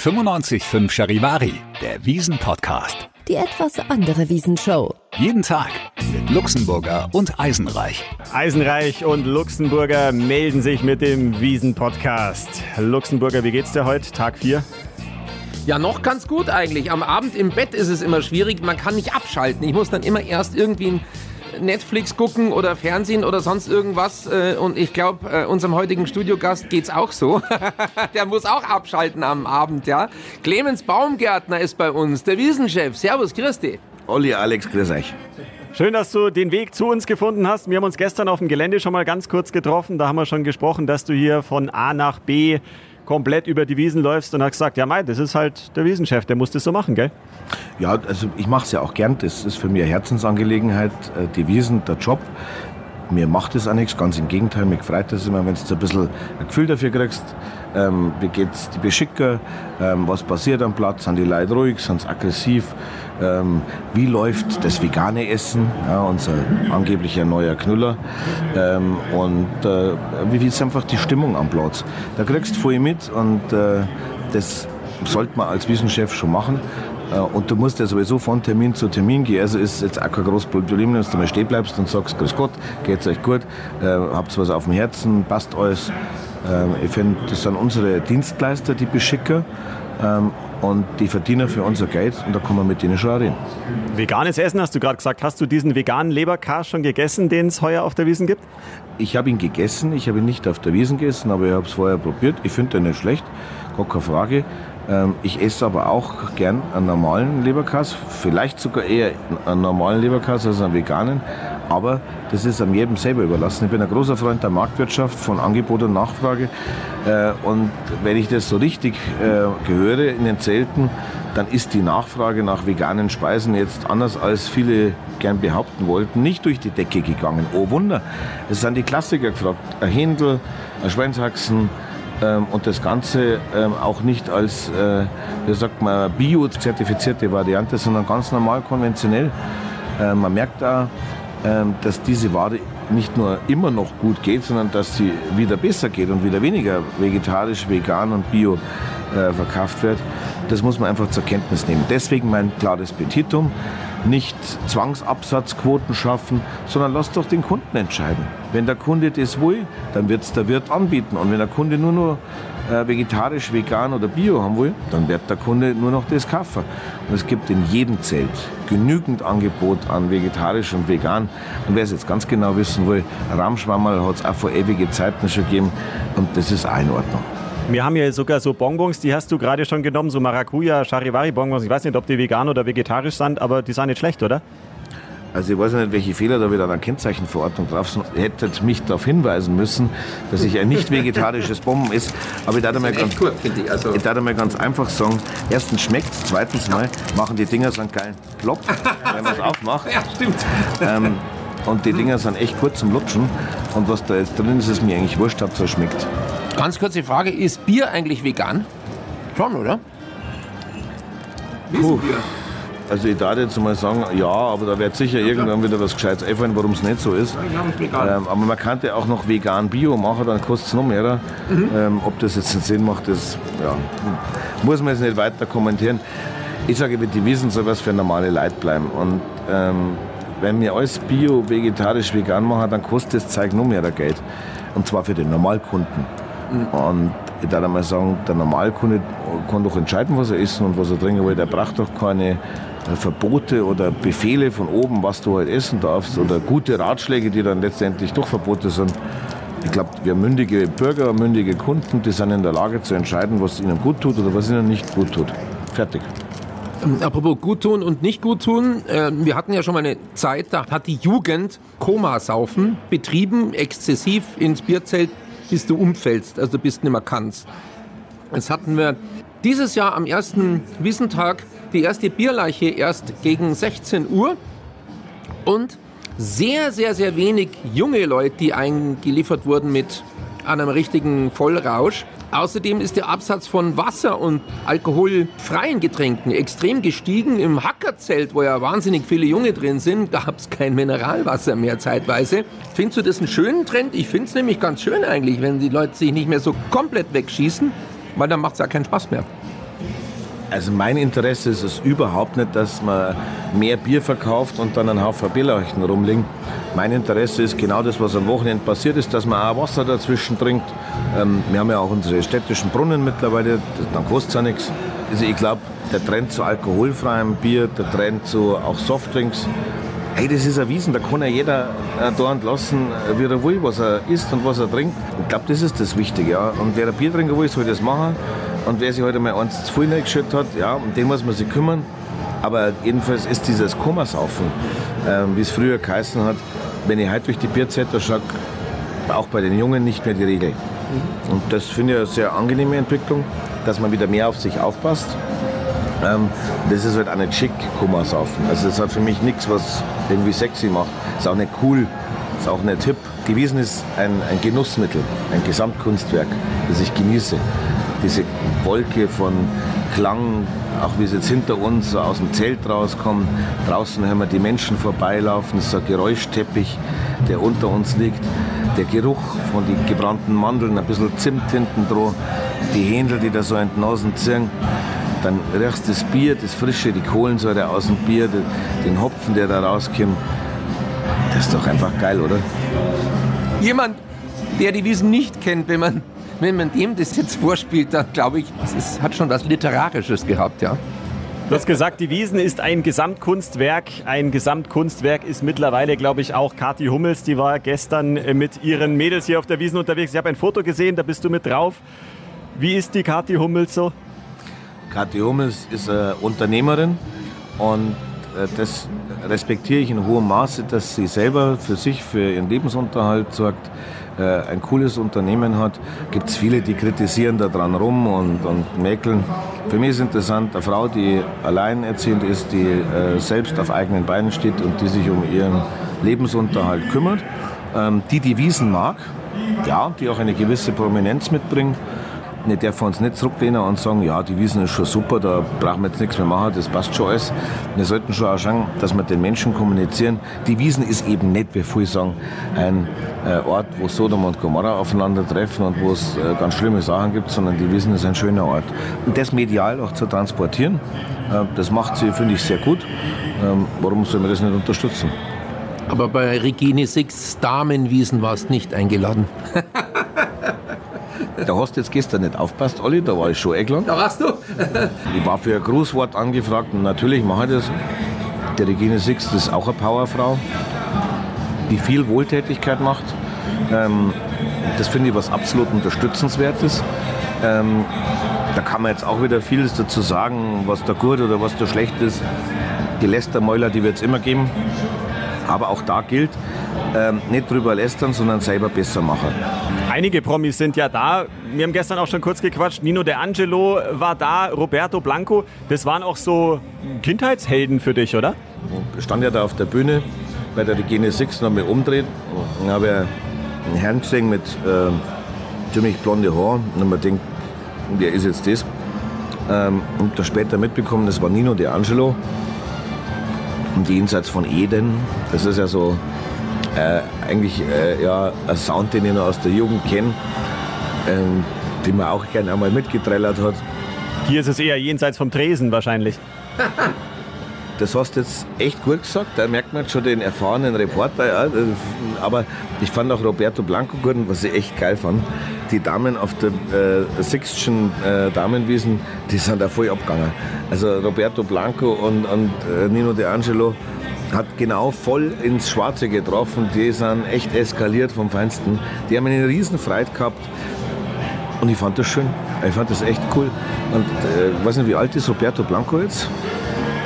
95.5 Charivari, der Wiesen-Podcast. Die etwas andere Wiesenshow. Jeden Tag mit Luxemburger und Eisenreich. Eisenreich und Luxemburger melden sich mit dem Wiesen-Podcast. Luxemburger, wie geht's dir heute? Tag 4? Ja, noch ganz gut eigentlich. Am Abend im Bett ist es immer schwierig. Man kann nicht abschalten. Ich muss dann immer erst irgendwie ein Netflix gucken oder Fernsehen oder sonst irgendwas. Äh, und ich glaube, äh, unserem heutigen Studiogast geht's auch so. der muss auch abschalten am Abend, ja. Clemens Baumgärtner ist bei uns, der Wiesenchef. Servus, Christi. Olli, Alex, grüß euch. Schön, dass du den Weg zu uns gefunden hast. Wir haben uns gestern auf dem Gelände schon mal ganz kurz getroffen. Da haben wir schon gesprochen, dass du hier von A nach B komplett über die Wiesen läufst und hast gesagt, ja mei, das ist halt der Wiesenchef, der muss das so machen, gell? Ja, also ich mache es ja auch gern. Das ist für mich eine Herzensangelegenheit. Äh, die Wiesen, der Job. Mir macht es auch nichts, ganz im Gegenteil. Mir freut es immer, wenn du ein bisschen ein Gefühl dafür kriegst. Ähm, wie geht's die Beschicker? Ähm, was passiert am Platz? Sind die Leute ruhig? Sind sie aggressiv? Ähm, wie läuft das vegane Essen? Ja, unser angeblicher neuer Knüller. Ähm, und äh, wie ist einfach die Stimmung am Platz? Da kriegst du viel mit und äh, das sollte man als Wissenschaft schon machen. Äh, und du musst ja sowieso von Termin zu Termin gehen. Also ist jetzt auch kein großes Problem, wenn du mal stehen bleibst und sagst, grüß Gott, geht's euch gut, äh, habt was auf dem Herzen, passt alles. Ähm, ich finde, das sind unsere Dienstleister, die Beschicker. Ähm, und die verdienen für unser Geld und da kann man mit denen schon reden. Veganes Essen hast du gerade gesagt. Hast du diesen veganen Leberkas schon gegessen, den es heuer auf der Wiesen gibt? Ich habe ihn gegessen. Ich habe ihn nicht auf der Wiesen gegessen, aber ich habe es vorher probiert. Ich finde den nicht schlecht, gar keine Frage. Ähm, ich esse aber auch gern einen normalen Leberkas, vielleicht sogar eher einen normalen Leberkas als einen veganen. Aber das ist an jedem selber überlassen. Ich bin ein großer Freund der Marktwirtschaft, von Angebot und Nachfrage. Äh, und wenn ich das so richtig äh, gehöre in den Zelten, dann ist die Nachfrage nach veganen Speisen jetzt anders als viele gern behaupten wollten, nicht durch die Decke gegangen. Oh Wunder, es sind die Klassiker gefragt. Ein Händel, ein Schweinshaxen, ähm, und das Ganze ähm, auch nicht als, äh, wie sagt man, bio-zertifizierte Variante, sondern ganz normal konventionell. Äh, man merkt da, äh, dass diese Ware nicht nur immer noch gut geht, sondern dass sie wieder besser geht und wieder weniger vegetarisch, vegan und bio äh, verkauft wird. Das muss man einfach zur Kenntnis nehmen. Deswegen mein klares Petitum nicht Zwangsabsatzquoten schaffen, sondern lass doch den Kunden entscheiden. Wenn der Kunde das will, dann wird es der Wirt anbieten. Und wenn der Kunde nur noch äh, vegetarisch, vegan oder bio haben will, dann wird der Kunde nur noch das kaufen. Und es gibt in jedem Zelt genügend Angebot an vegetarisch und vegan. Und wer es jetzt ganz genau wissen will, Rahmschwammerl hat es auch vor ewigen Zeiten schon gegeben und das ist auch in Ordnung. Wir haben ja sogar so Bonbons, die hast du gerade schon genommen, so Maracuja, Charivari-Bonbons. Ich weiß nicht, ob die vegan oder vegetarisch sind, aber die sind nicht schlecht, oder? Also ich weiß nicht, welche Fehler da wieder an der Kennzeichenverordnung drauf sind. Ihr hättet mich darauf hinweisen müssen, dass ich ein nicht vegetarisches Bomben ist. Aber ich darf mal ganz, gut, ich. Also ich darf mal ganz einfach sagen, erstens schmeckt es, zweitens mal machen die Dinger so einen geilen Plopp, wenn man es aufmacht. Ja, stimmt. Ähm, und die Dinger sind echt kurz zum Lutschen. Und was da jetzt drin ist, ist mir eigentlich wurscht, ob es schmeckt. Ganz kurze Frage, ist Bier eigentlich vegan? Schon, oder? Puh. Also ich darf jetzt mal sagen, ja, aber da wird sicher irgendwann wieder was Gescheites einfallen, warum es nicht so ist. Ähm, aber man könnte auch noch vegan Bio machen, dann kostet es noch mehr. Mhm. Ähm, ob das jetzt einen Sinn macht, das ja, muss man jetzt nicht weiter kommentieren. Ich sage, die Wiesen soll was für normale Leute bleiben. Und ähm, wenn wir alles bio, vegetarisch, vegan machen, dann kostet das Zeug noch mehr Geld. Und zwar für den Normalkunden. Und ich würde mal sagen, der Normalkunde kann doch entscheiden, was er essen und was er trinken will. Der braucht doch keine Verbote oder Befehle von oben, was du halt essen darfst oder gute Ratschläge, die dann letztendlich doch Verbote sind. Ich glaube, wir mündige Bürger, mündige Kunden, die sind in der Lage zu entscheiden, was ihnen gut tut oder was ihnen nicht gut tut. Fertig. Ähm, apropos gut tun und nicht gut tun. Äh, wir hatten ja schon mal eine Zeit, da hat die Jugend Komasaufen betrieben, exzessiv ins Bierzelt, bis du umfällst, also du bist nicht mehr kannst. Jetzt hatten wir dieses Jahr am ersten Wissentag die erste Bierleiche erst gegen 16 Uhr und sehr, sehr, sehr wenig junge Leute, die eingeliefert wurden mit einem richtigen Vollrausch. Außerdem ist der Absatz von Wasser und alkoholfreien Getränken extrem gestiegen. Im Hackerzelt, wo ja wahnsinnig viele Junge drin sind, gab es kein Mineralwasser mehr zeitweise. Findest du das einen schönen Trend? Ich finde es nämlich ganz schön eigentlich, wenn die Leute sich nicht mehr so komplett wegschießen, weil dann macht es ja keinen Spaß mehr. Also mein Interesse ist es überhaupt nicht, dass man mehr Bier verkauft und dann ein Haufen Bierleuchten rumliegen. Mein Interesse ist genau das, was am Wochenende passiert ist, dass man auch Wasser dazwischen trinkt. Ähm, wir haben ja auch unsere städtischen Brunnen mittlerweile, dann kostet es ja nichts. Also ich glaube, der Trend zu alkoholfreiem Bier, der Trend zu auch Softdrinks, hey, das ist erwiesen, da kann ja jeder äh, da entlassen, äh, wie er will, was er isst und was er trinkt. Ich glaube, das ist das Wichtige. Ja. Und wer ein Bier trinken will, soll das machen. Und wer sich heute mal eins zu viel reingeschüttet hat, ja, um den muss man sich kümmern. Aber jedenfalls ist dieses Komasaufen, äh, wie es früher geheißen hat, wenn ich heute durch die Bierzetter schaue, auch bei den Jungen nicht mehr die Regel. Und das finde ich eine sehr angenehme Entwicklung, dass man wieder mehr auf sich aufpasst. Ähm, das ist halt auch nicht schick, Kummersaufen. Also das hat für mich nichts, was irgendwie sexy macht. Ist auch nicht cool, ist auch nicht hip. Die Wiesen ist ein, ein Genussmittel, ein Gesamtkunstwerk, das ich genieße. Diese Wolke von Klang, auch wie es jetzt hinter uns so aus dem Zelt rauskommt. Draußen hören wir die Menschen vorbeilaufen, so ein Geräuschteppich, der unter uns liegt. Der Geruch von den gebrannten Mandeln, ein bisschen Zimt hinten dran, die Händel, die da so in die Nasen ziehen. Dann riechst du das Bier, das Frische, die Kohlensäure aus dem Bier, den Hopfen, der da rauskommt. Das ist doch einfach geil, oder? Jemand, der die Wiesen nicht kennt, wenn man, wenn man dem das jetzt vorspielt, dann glaube ich, es hat schon was Literarisches gehabt, ja. Du hast gesagt, die Wiesen ist ein Gesamtkunstwerk. Ein Gesamtkunstwerk ist mittlerweile, glaube ich, auch Kathi Hummels. Die war gestern mit ihren Mädels hier auf der Wiesen unterwegs. Ich habe ein Foto gesehen, da bist du mit drauf. Wie ist die Kathi Hummels so? Kathi Hummels ist eine Unternehmerin und äh, das respektiere ich in hohem Maße, dass sie selber für sich, für ihren Lebensunterhalt sorgt, äh, ein cooles Unternehmen hat. Gibt es viele, die kritisieren da dran rum und, und mäkeln. Für mich ist interessant, eine Frau, die alleinerziehend ist, die äh, selbst auf eigenen Beinen steht und die sich um ihren Lebensunterhalt kümmert, ähm, die die Wiesen mag, ja, die auch eine gewisse Prominenz mitbringt wir dürfen uns nicht zurücklehnen und sagen, ja, die Wiesen ist schon super, da brauchen wir jetzt nichts mehr machen, das passt schon alles. Wir sollten schon auch schauen, dass wir den Menschen kommunizieren. Die Wiesen ist eben nicht, wie viele sagen, ein äh, Ort, wo Sodom und Gomorra aufeinandertreffen und wo es äh, ganz schlimme Sachen gibt, sondern die Wiesen ist ein schöner Ort. Und das medial auch zu transportieren, äh, das macht sie, finde ich, sehr gut. Ähm, warum sollen wir das nicht unterstützen? Aber bei Regine Six Damenwiesen war es nicht eingeladen. Da hast du jetzt gestern nicht aufpasst, Olli, da war ich schon eingeladen. Da warst du? ich war für ein Grußwort angefragt und natürlich mache ich das. Die Regine Six, ist auch eine Powerfrau, die viel Wohltätigkeit macht. Ähm, das finde ich was absolut unterstützenswertes. Ähm, da kann man jetzt auch wieder vieles dazu sagen, was da gut oder was da schlecht ist. Die Lästermäuler, die wird es immer geben. Aber auch da gilt, ähm, nicht drüber lästern, sondern selber besser machen. Einige Promis sind ja da. Wir haben gestern auch schon kurz gequatscht. Nino De Angelo war da, Roberto Blanco. Das waren auch so Kindheitshelden für dich, oder? Ich stand ja da auf der Bühne bei der Regine Six noch mal umdreht. Dann habe ich einen Herrn gesehen mit äh, ziemlich blonde Haaren. Und man denkt, wer ist jetzt das? Ähm, und da später mitbekommen, das war Nino De Angelo. Und jenseits von Eden, das ist ja so äh, eigentlich äh, ja, ein Sound, den ich noch aus der Jugend kenne, ähm, den man auch gerne einmal mitgetrellert hat. Hier ist es eher jenseits vom Tresen wahrscheinlich. Das hast du jetzt echt gut gesagt. Da merkt man schon den erfahrenen Reporter. Ja. Aber ich fand auch Roberto Blanco gut, was ich echt geil fand. Die Damen auf der äh, Sixtschen äh, Damenwiesen, die sind da voll abgegangen. Also Roberto Blanco und, und äh, Nino De Angelo hat genau voll ins Schwarze getroffen. Die sind echt eskaliert vom Feinsten. Die haben eine riesen Freude gehabt. Und ich fand das schön. Ich fand das echt cool. Und äh, ich weiß nicht, wie alt ist Roberto Blanco jetzt?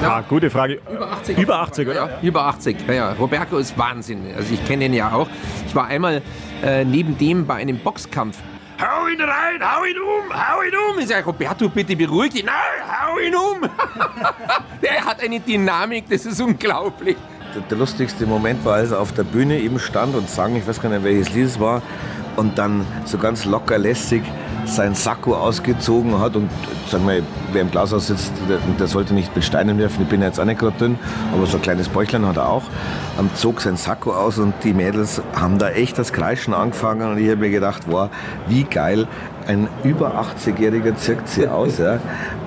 Ja, gute Frage. Über 80. Über 80, oder? Ja, über 80. Ja, ja. Roberto ist Wahnsinn. Also ich kenne ihn ja auch. Ich war einmal äh, neben dem bei einem Boxkampf. Hau ihn rein, hau ihn um, hau ihn um. Ich sage, Roberto, bitte beruhig dich. Nein, hau ihn um. der hat eine Dynamik, das ist unglaublich. Der, der, lustigste Moment war, als er auf der Bühne eben stand und sang, ich weiß gar nicht, welches Lied es war, und dann so ganz locker lässig sein Sakko ausgezogen hat und sagen wir, wer im Glashaus sitzt, der, der, sollte nicht mit Steinen werfen. Ich bin jetzt auch nicht gerade dünn, aber so ein kleines Bäuchlein hat er auch. Ähm, zog sein Sakko aus und die Mädels haben da echt das Kreischen angefangen und ich habe mir gedacht, wow, wie geil, ein über 80-Jähriger zirkt sie aus. Ja.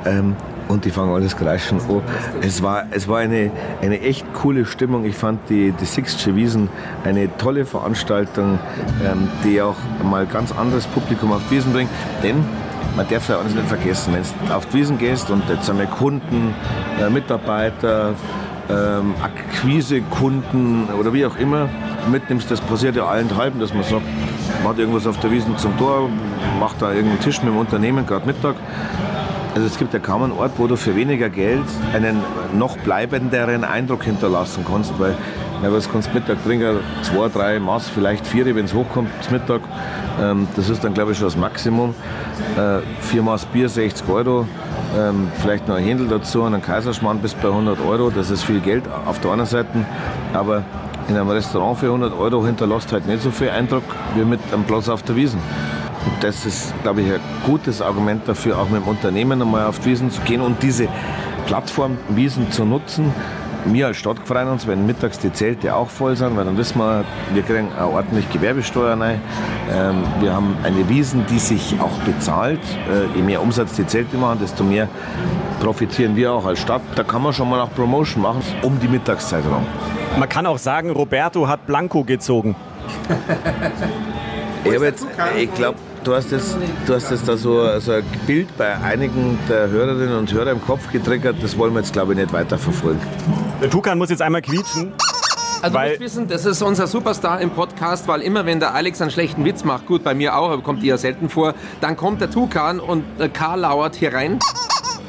Ähm, und die fangen alles kreischen an. Es war, es war eine, eine echt coole Stimmung. Ich fand die, die Sixtsche Wiesen eine tolle Veranstaltung, ähm, die auch mal ganz anderes Publikum auf die Wiesen bringt. Denn man darf ja eines nicht vergessen, wenn du auf die Wiesen gehst und jetzt haben wir Kunden, äh, Mitarbeiter, ähm, Akquise-Kunden oder wie auch immer mitnimmst, das passiert ja allenthalben, dass man sagt, man hat irgendwas auf der Wiesen zum Tor, macht da irgendeinen Tisch mit dem Unternehmen, gerade Mittag. Also es gibt ja kaum einen Ort, wo du für weniger Geld einen noch bleibenderen Eindruck hinterlassen kannst, weil ja, was kannst Mittag trinken? Zwei, drei Maß, vielleicht vier, wenn es hochkommt, zum Mittag. Ähm, das ist dann, glaube ich, schon das Maximum. Äh, vier Maß Bier, 60 Euro. Ähm, vielleicht noch ein Händel dazu und ein Kaiserschmarrn bis bei 100 Euro. Das ist viel Geld auf der anderen Seite. Aber in einem Restaurant für 100 Euro hinterlässt halt nicht so viel Eindruck wie mit einem Platz auf der Wiesen. Und das ist, glaube ich, ein gutes Argument dafür, auch mit dem Unternehmen einmal auf die Wiesen zu gehen und diese Plattform Wiesen zu nutzen. Wir als Stadt freuen uns, wenn mittags die Zelte auch voll sind, weil dann wissen wir, wir kriegen eine ordentlich Gewerbesteuer rein. Ähm, wir haben eine Wiesen, die sich auch bezahlt. Äh, je mehr Umsatz die Zelte machen, desto mehr profitieren wir auch als Stadt. Da kann man schon mal auch Promotion machen, um die Mittagszeit herum. Man kann auch sagen, Roberto hat Blanco gezogen. ich glaube, du hast jetzt, du hast jetzt da so, so ein Bild bei einigen der Hörerinnen und Hörer im Kopf getriggert. Das wollen wir jetzt, glaube ich, nicht weiterverfolgen. Der Tukan muss jetzt einmal quietschen. Also Weil- du musst wissen, das ist unser Superstar im Podcast, weil immer wenn der Alex einen schlechten Witz macht, gut, bei mir auch, aber kommt eher selten vor, dann kommt der Tukan und der Karl lauert hier rein.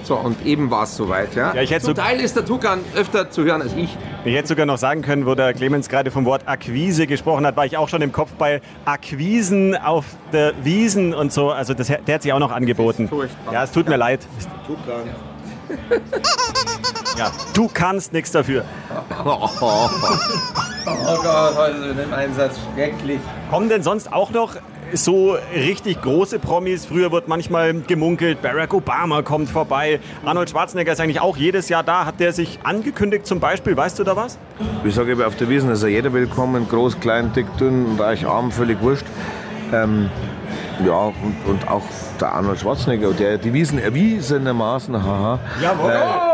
So, und eben war es soweit, ja. Ja, ich hätte Zum so- Teil ist der Tukan öfter zu hören als ich. Ich hätte sogar noch sagen können, wo der Clemens gerade vom Wort Akquise gesprochen hat, war ich auch schon im Kopf bei Akquisen auf der Wiesen und so. Also das, der hat sich auch noch angeboten. Ja, es tut mir leid. Ja, du kannst nichts dafür. Oh Gott, heute im Einsatz, schrecklich. Kommen denn sonst auch noch so richtig große Promis? Früher wird manchmal gemunkelt, Barack Obama kommt vorbei. Arnold Schwarzenegger ist eigentlich auch jedes Jahr da. Hat der sich angekündigt zum Beispiel? Weißt du da was? Ich sage eben, auf der Wiesen ist ja jeder willkommen, groß, klein, dick, dünn, reich, arm, völlig wurscht. Ähm, ja, und, und auch der Arnold Schwarzenegger, der die Wiesen erwiesenermaßen, haha. Jawohl. Der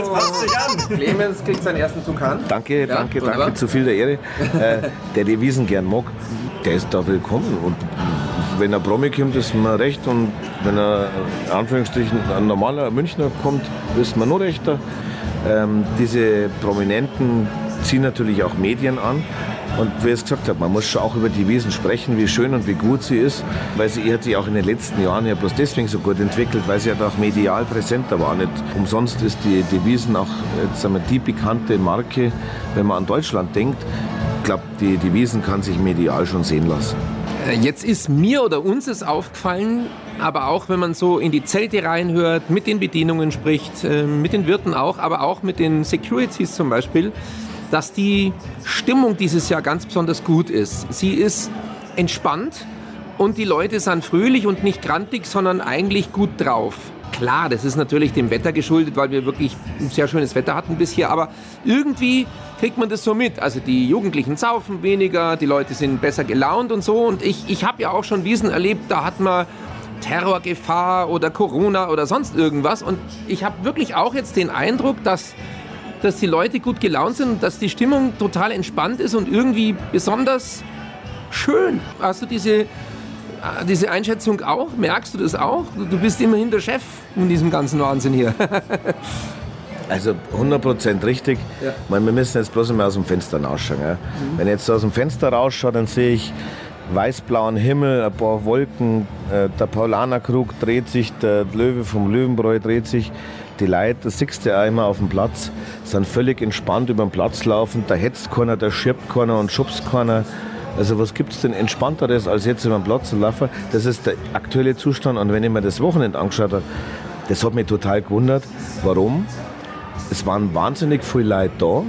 Clemens passt sich an. Clemens kriegt seinen ersten Tukan. Danke, danke, wunderbar. danke, zu viel der Ehre. äh, der die Wiesen gern mag, der ist da willkommen. Und wenn er Promi kommt, ist mir recht. Und wenn er, in Anführungsstrichen, ein normaler Münchner kommt, ist mir nur rechter. Ähm, diese Prominenten ziehen natürlich auch Medien an. Und wie es gesagt habe, man muss schon auch über die Wiesen sprechen, wie schön und wie gut sie ist, weil sie hat sich auch in den letzten Jahren ja bloß deswegen so gut entwickelt, weil sie halt auch medial präsenter war. Nicht umsonst ist die, die Wiesen auch jetzt wir, die bekannte Marke, wenn man an Deutschland denkt. Ich glaube, die, die Wiesen kann sich medial schon sehen lassen. Äh, Jetzt ist mir oder uns es aufgefallen, aber auch wenn man so in die Zelte reinhört, mit den Bedienungen spricht, äh, mit den Wirten auch, aber auch mit den Securities zum Beispiel, dass die Stimmung dieses Jahr ganz besonders gut ist. Sie ist entspannt und die Leute sind fröhlich und nicht grantig, sondern eigentlich gut drauf. Klar, das ist natürlich dem Wetter geschuldet, weil wir wirklich ein sehr schönes Wetter hatten bisher, aber irgendwie kriegt man das so mit. Also die Jugendlichen saufen weniger, die Leute sind besser gelaunt und so. Und ich, ich habe ja auch schon Wiesen erlebt, da hat man Terrorgefahr oder Corona oder sonst irgendwas. Und ich habe wirklich auch jetzt den Eindruck, dass, dass die Leute gut gelaunt sind und dass die Stimmung total entspannt ist und irgendwie besonders schön. Hast du diese, äh, diese Einschätzung auch? Merkst du das auch? Du bist immerhin der Chef in diesem ganzen Wahnsinn hier. Also 100% richtig. Ja. Meine, wir müssen jetzt bloß mal aus dem Fenster rausschauen. Ja? Wenn ich jetzt aus dem Fenster rausschaue, dann sehe ich weißblauen Himmel, ein paar Wolken, äh, der Paulanerkrug dreht sich, der Löwe vom Löwenbräu dreht sich. Die Leute, das siehst du ja immer auf dem Platz, sind völlig entspannt über den Platz laufen. Da hetzt keiner, da schirbt keiner und schubst keiner. Also was gibt es denn entspannteres, als jetzt über den Platz zu laufen? Das ist der aktuelle Zustand. Und wenn ich mir das Wochenende angeschaut habe, das hat mich total gewundert. Warum? Es waren wahnsinnig viele Leute da,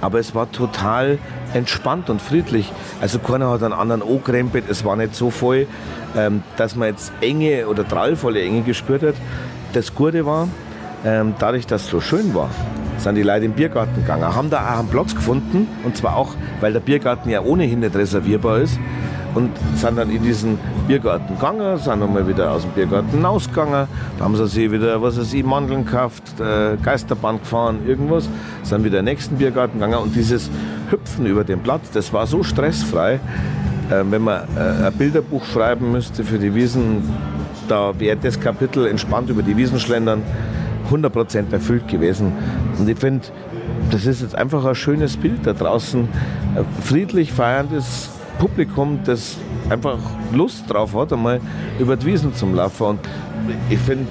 aber es war total entspannt und friedlich. Also keiner hat einen anderen angekrempelt, es war nicht so voll, ähm, dass man jetzt enge oder trallvolle Enge gespürt hat. Das Gute war, ähm, dadurch, dass es so schön war, sind die Leute im Biergarten gegangen, haben da auch einen Platz gefunden und zwar auch, weil der Biergarten ja ohnehin nicht reservierbar ist. und sind dann in diesen Biergarten gegangen, sind nochmal wieder aus dem Biergarten rausgegangen, da haben sie sich wieder, was weiß ich, Mandeln gekauft, äh, Geisterbahn gefahren, irgendwas, sind wieder in den nächsten Biergarten gegangen und dieses Hüpfen über den Platz, das war so stressfrei, äh, wenn man äh, ein Bilderbuch schreiben müsste für die Wiesen, da wäre das Kapitel entspannt über die Wiesen schlendern 100% erfüllt gewesen. Und ich finde, das ist jetzt einfach ein schönes Bild da draußen. Ein friedlich feierndes Publikum, das einfach Lust drauf hat, einmal über die Wiesen zum Laufen. Und ich finde,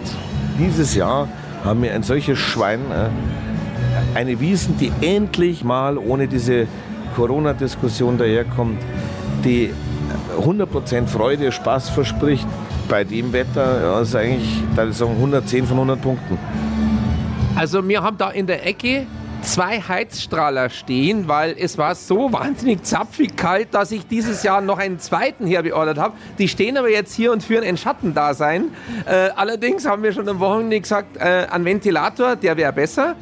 dieses Jahr haben wir ein solches Schwein, äh, eine Wiesen, die endlich mal ohne diese Corona-Diskussion daherkommt, die 100% Freude, Spaß verspricht, bei dem Wetter, ja, ist eigentlich, da ich sagen, 110 von 100 Punkten. Also wir haben da in der Ecke zwei Heizstrahler stehen, weil es war so wahnsinnig zapfig kalt, dass ich dieses Jahr noch einen zweiten herbeordert habe. Die stehen aber jetzt hier und führen ein Schattendasein. Äh, allerdings haben wir schon am Wochenende gesagt, äh, ein Ventilator, der wäre besser.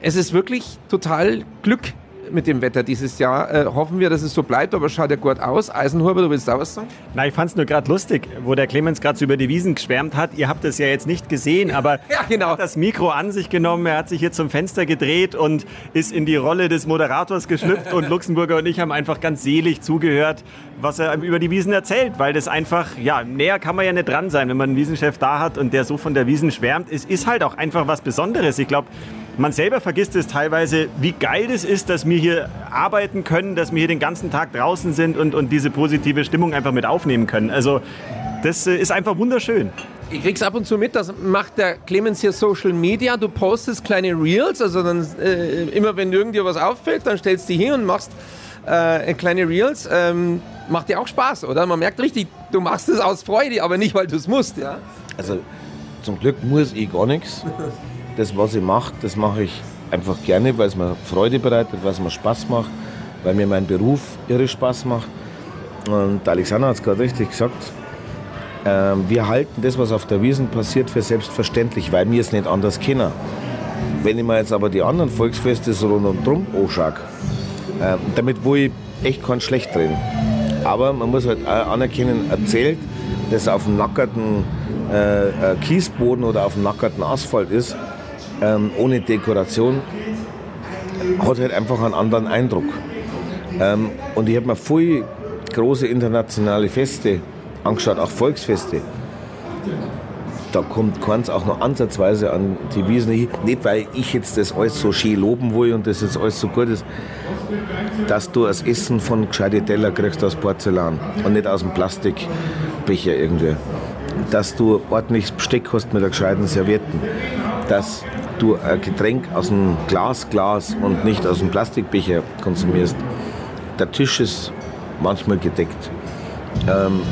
Es ist wirklich total Glück mit dem Wetter dieses Jahr. Äh, hoffen wir, dass es so bleibt, aber es schaut ja gut aus. Eisenhuber, du willst da was sagen? Na, ich fand es nur gerade lustig, wo der Clemens gerade so über die Wiesen geschwärmt hat. Ihr habt es ja jetzt nicht gesehen, aber ja, genau. er hat das Mikro an sich genommen, er hat sich hier zum Fenster gedreht und ist in die Rolle des Moderators geschlüpft und Luxemburger und ich haben einfach ganz selig zugehört, was er über die Wiesen erzählt, weil das einfach, ja, näher kann man ja nicht dran sein, wenn man einen Wiesenchef da hat und der so von der Wiesen schwärmt. Es ist halt auch einfach was Besonderes. Ich glaube, man selber vergisst es teilweise, wie geil das ist, dass wir hier arbeiten können, dass wir hier den ganzen Tag draußen sind und, und diese positive Stimmung einfach mit aufnehmen können. Also das äh, ist einfach wunderschön. Ich krieg's ab und zu mit, das macht der Clemens hier Social Media. Du postest kleine Reels, also dann äh, immer wenn irgenddir was auffällt, dann stellst du die hin und machst äh, kleine Reels. Ähm, macht dir auch Spaß, oder? Man merkt richtig, du machst es aus Freude, aber nicht, weil du es musst, ja? Also zum Glück muss ich gar nichts. Das, was ich mache, das mache ich einfach gerne, weil es mir Freude bereitet, weil es mir Spaß macht, weil mir mein Beruf irre Spaß macht. Und Alexander hat es gerade richtig gesagt. Ähm, wir halten das, was auf der Wiesen passiert, für selbstverständlich, weil wir es nicht anders kennen. Wenn ich mir jetzt aber die anderen Volksfeste so rund und drum anschaue, äh, damit wo ich echt kein schlecht drin. Aber man muss halt anerkennen, erzählt, das auf dem nackerten äh, äh, Kiesboden oder auf dem nackerten Asphalt ist, ähm, ohne Dekoration, hat halt einfach einen anderen Eindruck. Ähm, und ich habe mir viel große internationale Feste angeschaut, auch Volksfeste. Da kommt keins auch noch ansatzweise an die Wiesen. Nicht, weil ich jetzt das alles so schön loben will und das jetzt alles so gut ist, dass du das Essen von gescheite Teller kriegst aus Porzellan und nicht aus dem Plastikbecher irgendwie. Dass du ordentliches Besteck hast mit der gescheiten Servietten. Dass du ein Getränk aus einem Glasglas und nicht aus einem Plastikbecher konsumierst. Der Tisch ist manchmal gedeckt. Ähm,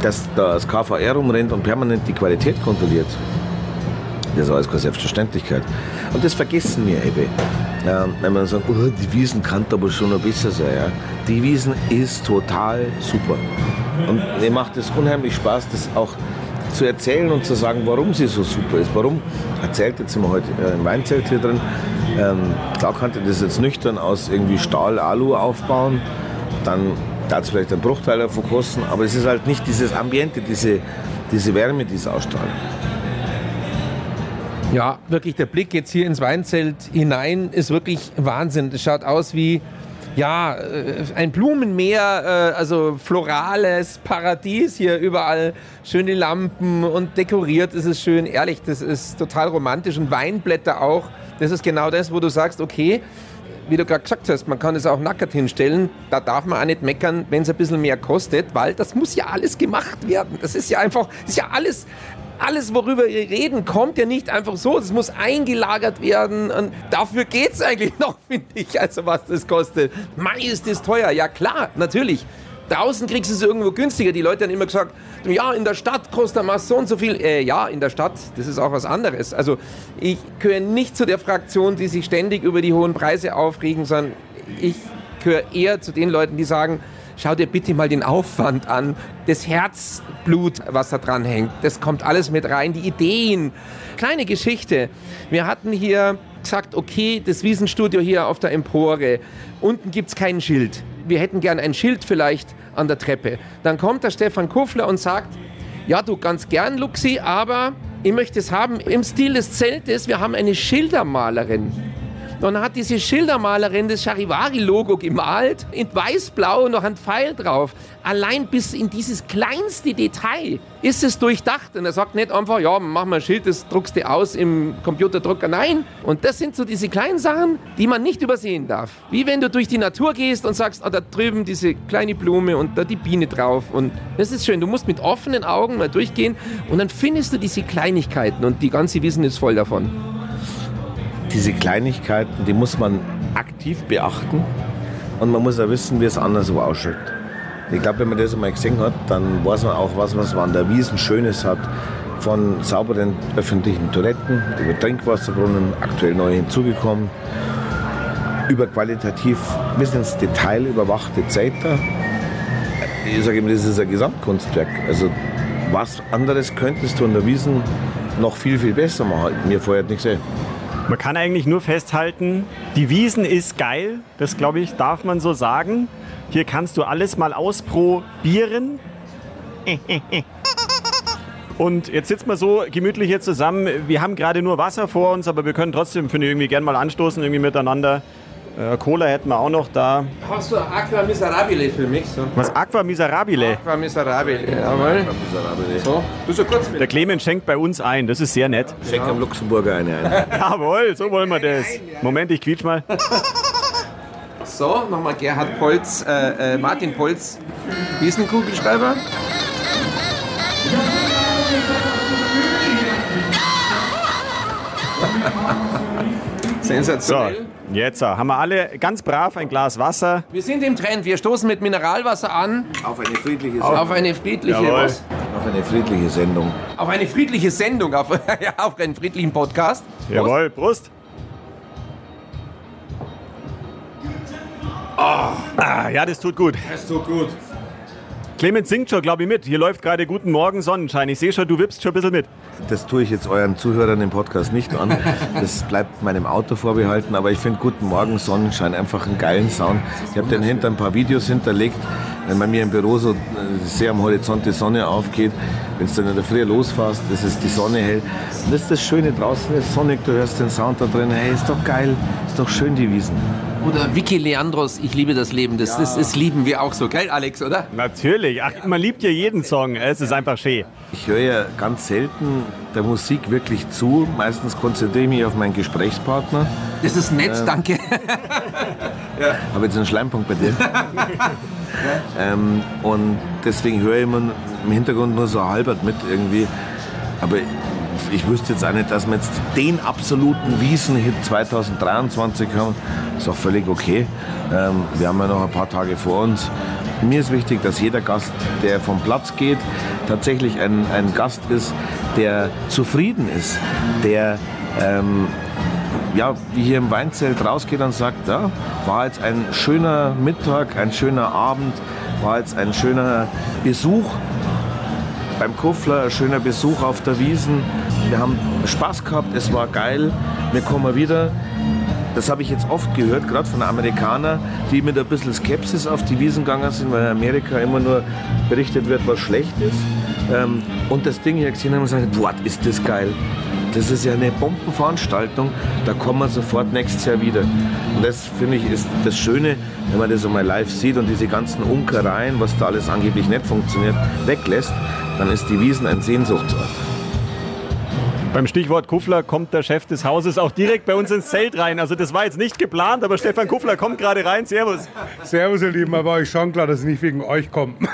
dass da das KVR rumrennt und permanent die Qualität kontrolliert, das ist alles keine Selbstverständlichkeit. Und das vergessen wir eben. Ähm, wenn man sagt, oh, die Wiesen kann aber schon noch besser sein. Ja? Die Wiesen ist total super. Und mir macht es unheimlich Spaß, das auch zu erzählen und zu sagen, warum sie so super ist. Warum? Erzählt jetzt sind wir heute äh, im Weinzelt hier drin. Ähm, klar könnte das jetzt nüchtern aus irgendwie Stahl, Alu aufbauen. Dann da hat es vielleicht einen Bruchteil davon kosten, aber es ist halt nicht dieses Ambiente, diese, diese Wärme, die es ausstrahlt. Ja, wirklich, der Blick jetzt hier ins Weinzelt hinein ist wirklich Wahnsinn. Es schaut aus wie ja, äh, ein Blumenmeer, äh, also florales Paradies hier überall, schöne Lampen und dekoriert ist es schön. Ehrlich, das ist total romantisch und Weinblätter auch. Das ist genau das, wo du sagst, okay, wie du gerade gesagt hast, man kann es auch nackert hinstellen. Da darf man auch nicht meckern, wenn es ein bisschen mehr kostet, weil das muss ja alles gemacht werden. Das ist ja einfach, das ist ja alles, alles, worüber wir reden, kommt ja nicht einfach so. Das muss eingelagert werden. Und dafür geht es eigentlich noch, finde ich. Also, was das kostet. Mai ist das teuer. Ja, klar, natürlich. Draußen kriegst du es irgendwo günstiger. Die Leute haben immer gesagt, ja, in der Stadt kostet der Mast so und so viel. Äh, ja, in der Stadt, das ist auch was anderes. Also ich gehöre nicht zu der Fraktion, die sich ständig über die hohen Preise aufregen, sondern ich gehöre eher zu den Leuten, die sagen, schau dir bitte mal den Aufwand an, das Herzblut, was da dran hängt. Das kommt alles mit rein, die Ideen. Kleine Geschichte. Wir hatten hier gesagt, okay, das Wiesenstudio hier auf der Empore. Unten gibt es kein Schild. wir hätten gern ein Schild vielleicht an der Treppe. Dann kommt der Stefan Kuffler und sagt, ja, du ganz gern, Luxi, aber ich möchte es haben im Stil des Zeltes. Wir haben eine Schildermalerin. Dann hat diese Schildermalerin das Charivari-Logo gemalt, in weiß-blau noch ein Pfeil drauf. Allein bis in dieses kleinste Detail ist es durchdacht. Und er sagt nicht einfach, ja, mach mal ein Schild, das druckst du aus im Computerdrucker. Nein. Und das sind so diese kleinen Sachen, die man nicht übersehen darf. Wie wenn du durch die Natur gehst und sagst, ah, da drüben diese kleine Blume und da die Biene drauf. Und das ist schön. Du musst mit offenen Augen mal durchgehen und dann findest du diese Kleinigkeiten und die ganze Wissen ist voll davon diese Kleinigkeiten, die muss man aktiv beachten und man muss auch wissen, wie es anderswo ausschaut. Ich glaube, wenn man das einmal gesehen hat, dann weiß man auch, was man an der Wiesen Schönes hat. Von sauberen öffentlichen Toiletten, über Trinkwasserbrunnen, aktuell neu hinzugekommen, über qualitativ bis ins Detail überwachte Zeiter. Ich sage immer, das ist ein Gesamtkunstwerk. Also was anderes könntest du an der Wiesen noch viel, viel besser machen. Mir vorher nicht gesehen. Man kann eigentlich nur festhalten, die Wiesen ist geil. Das glaube ich, darf man so sagen. Hier kannst du alles mal ausprobieren. Und jetzt sitzen wir so gemütlich hier zusammen. Wir haben gerade nur Wasser vor uns, aber wir können trotzdem, finde ich, irgendwie gerne mal anstoßen, irgendwie miteinander. Äh, Cola hätten wir auch noch da. Hast du Aqua Miserabile für mich? So? Was? Aqua Miserabile? Aqua Miserabile, jawohl. So, du so kurz Der Clemens schenkt bei uns ein, das ist sehr nett. Schenk am Luxemburger eine ein. Jawohl, so wollen wir das. Moment, ich quietsch mal. So, nochmal Gerhard Polz, äh, äh, Martin Polz, Wiesenkugelschreiber. Sensationell. So, jetzt äh, haben wir alle ganz brav ein Glas Wasser. Wir sind im Trend. Wir stoßen mit Mineralwasser an Auf eine friedliche auf Sendung. eine friedliche, was? Auf eine friedliche Sendung. auf eine friedliche Sendung, auf, ja, auf einen friedlichen Podcast. Jawohl, Brust. Ah, ja, das tut gut. Das tut gut. Clemens singt schon, glaube ich, mit. Hier läuft gerade Guten Morgen Sonnenschein. Ich sehe schon, du wippst schon ein bisschen mit. Das tue ich jetzt euren Zuhörern im Podcast nicht an. Das bleibt meinem Auto vorbehalten. Aber ich finde Guten Morgen Sonnenschein einfach einen geilen Sound. Ich habe dahinter ein paar Videos hinterlegt. Wenn bei mir im Büro so äh, sehr am Horizont die Sonne aufgeht, wenn du dann in der Früh losfährst, das ist die Sonne hell. Und das ist das Schöne draußen, ist sonnig, du hörst den Sound da drin. Hey, ist doch geil, ist doch schön die Wiesen. Oder Vicky Leandros, ich liebe das Leben. Das, das, das lieben wir auch so, gell, Alex, oder? Natürlich. Ach, man liebt ja jeden Song. Es ist einfach schön. Ich höre ja ganz selten der Musik wirklich zu. Meistens konzentriere ich mich auf meinen Gesprächspartner. Das ist nett, danke. Habe jetzt einen Schleimpunkt bei dir. ähm, und deswegen höre ich immer im Hintergrund nur so halbert mit irgendwie. Aber ich wüsste jetzt auch nicht, dass wir jetzt den absoluten Wiesenhit 2023 haben. Ist auch völlig okay. Ähm, wir haben ja noch ein paar Tage vor uns. Mir ist wichtig, dass jeder Gast, der vom Platz geht, tatsächlich ein, ein Gast ist, der zufrieden ist, der ähm, ja, wie hier im Weinzelt rausgeht und sagt, ja, war jetzt ein schöner Mittag, ein schöner Abend, war jetzt ein schöner Besuch beim Kuffler, ein schöner Besuch auf der Wiesen. Wir haben Spaß gehabt, es war geil, wir kommen wieder. Das habe ich jetzt oft gehört, gerade von Amerikanern, die mit ein bisschen Skepsis auf die Wiesen gegangen sind, weil in Amerika immer nur berichtet wird, was schlecht ist. Ähm, und das Ding hier gesehen haben und gesagt, boah, ist das geil. Das ist ja eine Bombenveranstaltung, da kommen wir sofort nächstes Jahr wieder. Und das finde ich ist das Schöne, wenn man das einmal live sieht und diese ganzen Unkereien, was da alles angeblich nicht funktioniert, weglässt, dann ist die Wiesen ein Sehnsuchtsort. Beim Stichwort Kuffler kommt der Chef des Hauses auch direkt bei uns ins Zelt rein. Also das war jetzt nicht geplant, aber Stefan Kuffler kommt gerade rein. Servus. Servus, ihr Lieben, aber euch schon klar, dass ich nicht wegen euch komme.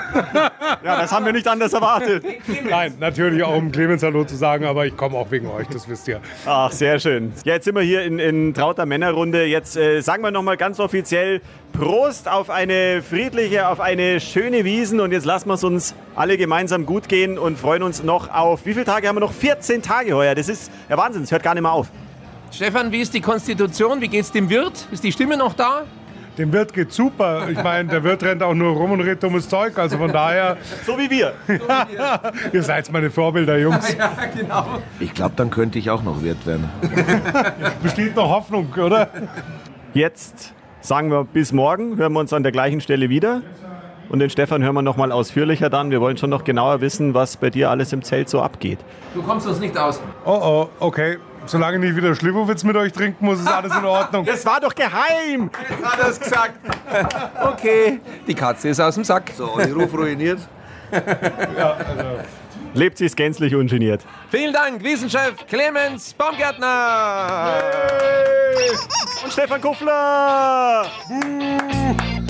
Ja, das haben wir nicht anders erwartet. Nein, natürlich auch um Clemens Hallo zu sagen, aber ich komme auch wegen euch, das wisst ihr. Ach, sehr schön. Ja, jetzt sind wir hier in, in trauter Männerrunde. Jetzt äh, sagen wir nochmal ganz offiziell Prost auf eine friedliche, auf eine schöne Wiesen. Und jetzt lassen wir es uns alle gemeinsam gut gehen und freuen uns noch auf, wie viele Tage haben wir noch? 14 Tage heuer. Das ist der Wahnsinn, es hört gar nicht mehr auf. Stefan, wie ist die Konstitution? Wie geht's dem Wirt? Ist die Stimme noch da? Dem Wirt geht's super. Ich meine, der Wirt rennt auch nur rum und redet dummes Zeug. Also von daher, So wie wir. ihr seid meine Vorbilder, Jungs. Ja, genau. Ich glaube, dann könnte ich auch noch Wirt werden. Besteht noch Hoffnung, oder? Jetzt sagen wir bis morgen, hören wir uns an der gleichen Stelle wieder. Und den Stefan hören wir nochmal ausführlicher dann. Wir wollen schon noch genauer wissen, was bei dir alles im Zelt so abgeht. Du kommst uns nicht aus. Oh oh, okay. Solange ich nicht wieder Schlibowitz mit euch trinken muss, ist alles in Ordnung. Das war doch geheim! Jetzt hat er es gesagt. Okay, die Katze ist aus dem Sack. So, ich Ruf ruiniert. Lebt sie es gänzlich ungeniert. Vielen Dank, Wiesenchef Clemens Baumgärtner. Und Stefan Kuffler!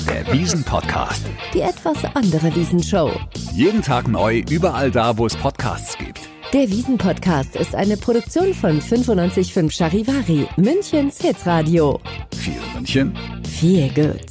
Der Wiesen-Podcast. Die etwas andere Wiesenshow. Jeden Tag neu, überall da, wo es Podcasts gibt. Der Wiesen-Podcast ist eine Produktion von 955 Charivari, Münchens Hitradio. Viel München, Viel gut.